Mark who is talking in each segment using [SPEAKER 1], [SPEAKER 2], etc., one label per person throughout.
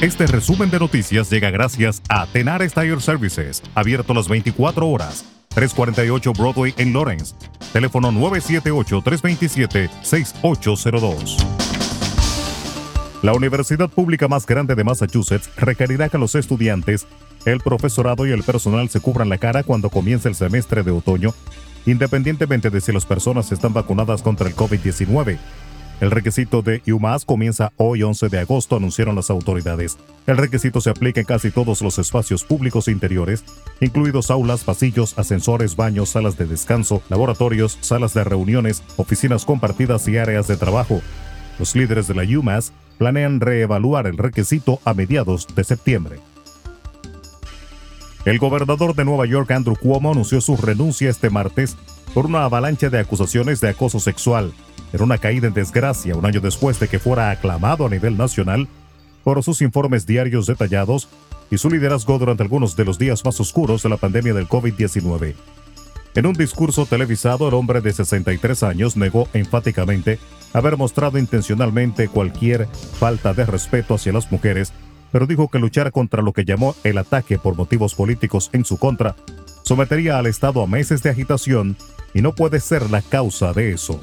[SPEAKER 1] Este resumen de noticias llega gracias a Tenar Tire Services, abierto las 24 horas. 348 Broadway en Lawrence. Teléfono 978-327-6802. La universidad pública más grande de Massachusetts requerirá que los estudiantes, el profesorado y el personal se cubran la cara cuando comience el semestre de otoño, independientemente de si las personas están vacunadas contra el COVID-19. El requisito de UMass comienza hoy 11 de agosto, anunciaron las autoridades. El requisito se aplica en casi todos los espacios públicos interiores, incluidos aulas, pasillos, ascensores, baños, salas de descanso, laboratorios, salas de reuniones, oficinas compartidas y áreas de trabajo. Los líderes de la UMass planean reevaluar el requisito a mediados de septiembre. El gobernador de Nueva York, Andrew Cuomo, anunció su renuncia este martes por una avalancha de acusaciones de acoso sexual. Era una caída en desgracia un año después de que fuera aclamado a nivel nacional por sus informes diarios detallados y su liderazgo durante algunos de los días más oscuros de la pandemia del COVID-19. En un discurso televisado, el hombre de 63 años negó enfáticamente haber mostrado intencionalmente cualquier falta de respeto hacia las mujeres, pero dijo que luchar contra lo que llamó el ataque por motivos políticos en su contra sometería al Estado a meses de agitación y no puede ser la causa de eso.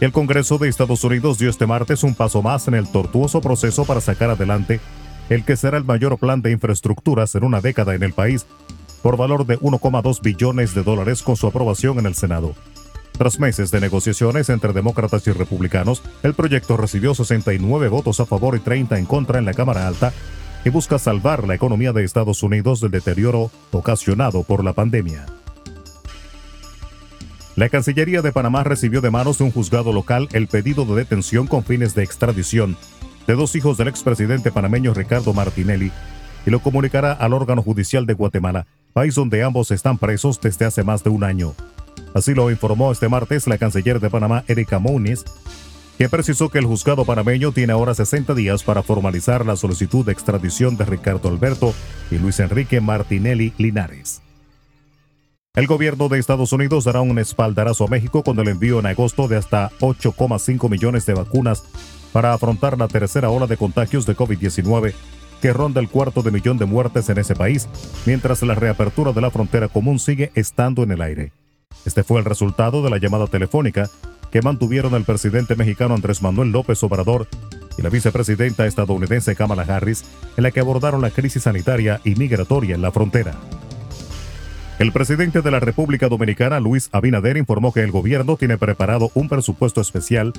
[SPEAKER 1] El Congreso de Estados Unidos dio este martes un paso más en el tortuoso proceso para sacar adelante el que será el mayor plan de infraestructuras en una década en el país, por valor de 1,2 billones de dólares con su aprobación en el Senado. Tras meses de negociaciones entre demócratas y republicanos, el proyecto recibió 69 votos a favor y 30 en contra en la Cámara Alta y busca salvar la economía de Estados Unidos del deterioro ocasionado por la pandemia. La Cancillería de Panamá recibió de manos de un juzgado local el pedido de detención con fines de extradición de dos hijos del expresidente panameño Ricardo Martinelli y lo comunicará al órgano judicial de Guatemala, país donde ambos están presos desde hace más de un año. Así lo informó este martes la canciller de Panamá, Erika Mounis, que precisó que el juzgado panameño tiene ahora 60 días para formalizar la solicitud de extradición de Ricardo Alberto y Luis Enrique Martinelli Linares. El gobierno de Estados Unidos dará un espaldarazo a México con el envío en agosto de hasta 8,5 millones de vacunas para afrontar la tercera ola de contagios de COVID-19 que ronda el cuarto de millón de muertes en ese país, mientras la reapertura de la frontera común sigue estando en el aire. Este fue el resultado de la llamada telefónica que mantuvieron el presidente mexicano Andrés Manuel López Obrador y la vicepresidenta estadounidense Kamala Harris, en la que abordaron la crisis sanitaria y migratoria en la frontera. El presidente de la República Dominicana, Luis Abinader, informó que el gobierno tiene preparado un presupuesto especial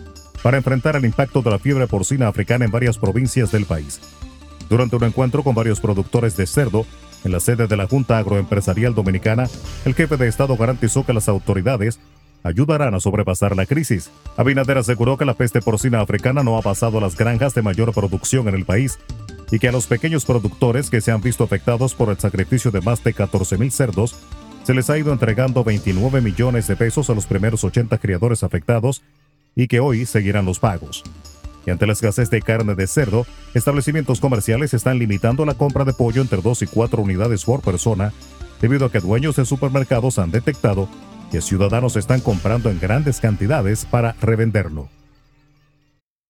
[SPEAKER 1] para enfrentar el impacto de la fiebre porcina africana en varias provincias del país. Durante un encuentro con varios productores de cerdo en la sede de la Junta Agroempresarial Dominicana, el jefe de Estado garantizó que las autoridades ayudarán a sobrepasar la crisis. Abinader aseguró que la peste porcina africana no ha pasado a las granjas de mayor producción en el país y que a los pequeños productores que se han visto afectados por el sacrificio de más de 14.000 cerdos, se les ha ido entregando 29 millones de pesos a los primeros 80 criadores afectados y que hoy seguirán los pagos. Y ante la escasez de carne de cerdo, establecimientos comerciales están limitando la compra de pollo entre 2 y 4 unidades por persona, debido a que dueños de supermercados han detectado que ciudadanos están comprando en grandes cantidades para revenderlo.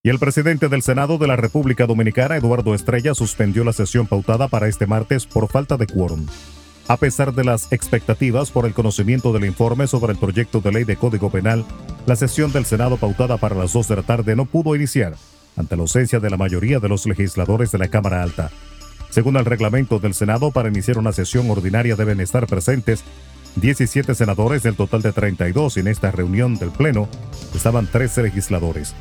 [SPEAKER 1] Y el presidente del Senado de la República Dominicana, Eduardo Estrella, suspendió la sesión pautada para este martes por falta de quórum. A pesar de las expectativas por el conocimiento del informe sobre el proyecto de ley de Código Penal, la sesión del Senado pautada para las 2 de la tarde no pudo iniciar, ante la ausencia de la mayoría de los legisladores de la Cámara Alta. Según el reglamento del Senado, para iniciar una sesión ordinaria deben estar presentes 17 senadores del total de 32 y en esta reunión del Pleno estaban 13 legisladores.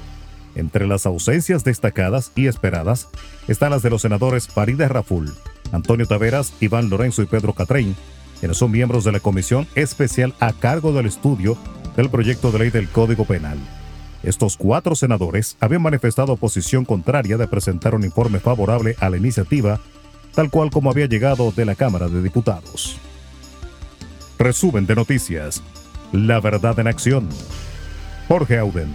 [SPEAKER 1] Entre las ausencias destacadas y esperadas están las de los senadores Farida Raful, Antonio Taveras, Iván Lorenzo y Pedro Catrein, quienes son miembros de la comisión especial a cargo del estudio del proyecto de ley del Código Penal. Estos cuatro senadores habían manifestado posición contraria de presentar un informe favorable a la iniciativa, tal cual como había llegado de la Cámara de Diputados. Resumen de noticias. La verdad en acción. Jorge Auden.